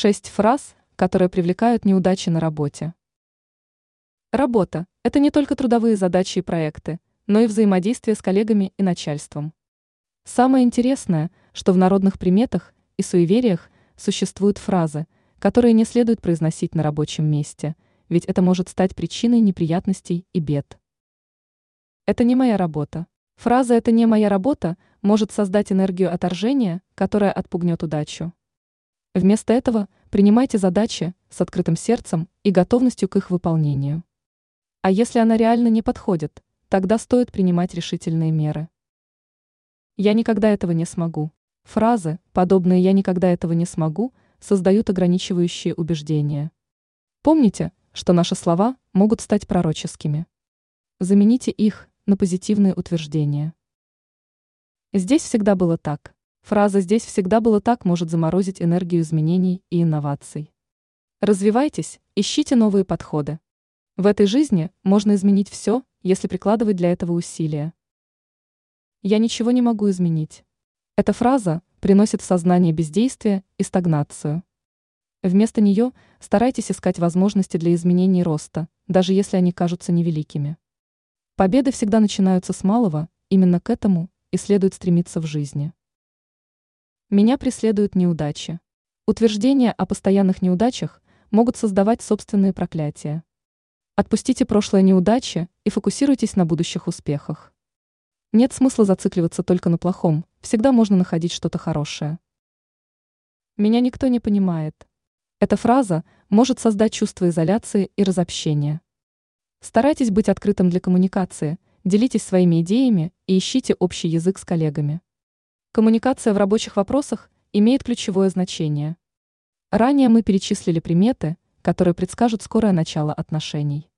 Шесть фраз, которые привлекают неудачи на работе. Работа – это не только трудовые задачи и проекты, но и взаимодействие с коллегами и начальством. Самое интересное, что в народных приметах и суевериях существуют фразы, которые не следует произносить на рабочем месте, ведь это может стать причиной неприятностей и бед. Это не моя работа. Фраза «это не моя работа» может создать энергию отторжения, которая отпугнет удачу. Вместо этого принимайте задачи с открытым сердцем и готовностью к их выполнению. А если она реально не подходит, тогда стоит принимать решительные меры. «Я никогда этого не смогу». Фразы, подобные «я никогда этого не смогу», создают ограничивающие убеждения. Помните, что наши слова могут стать пророческими. Замените их на позитивные утверждения. Здесь всегда было так. Фраза «здесь всегда было так» может заморозить энергию изменений и инноваций. Развивайтесь, ищите новые подходы. В этой жизни можно изменить все, если прикладывать для этого усилия. Я ничего не могу изменить. Эта фраза приносит в сознание бездействие и стагнацию. Вместо нее старайтесь искать возможности для изменений роста, даже если они кажутся невеликими. Победы всегда начинаются с малого, именно к этому и следует стремиться в жизни. Меня преследуют неудачи. Утверждения о постоянных неудачах могут создавать собственные проклятия. Отпустите прошлое неудачи и фокусируйтесь на будущих успехах. Нет смысла зацикливаться только на плохом, всегда можно находить что-то хорошее. Меня никто не понимает. Эта фраза может создать чувство изоляции и разобщения. Старайтесь быть открытым для коммуникации, делитесь своими идеями и ищите общий язык с коллегами. Коммуникация в рабочих вопросах имеет ключевое значение. Ранее мы перечислили приметы, которые предскажут скорое начало отношений.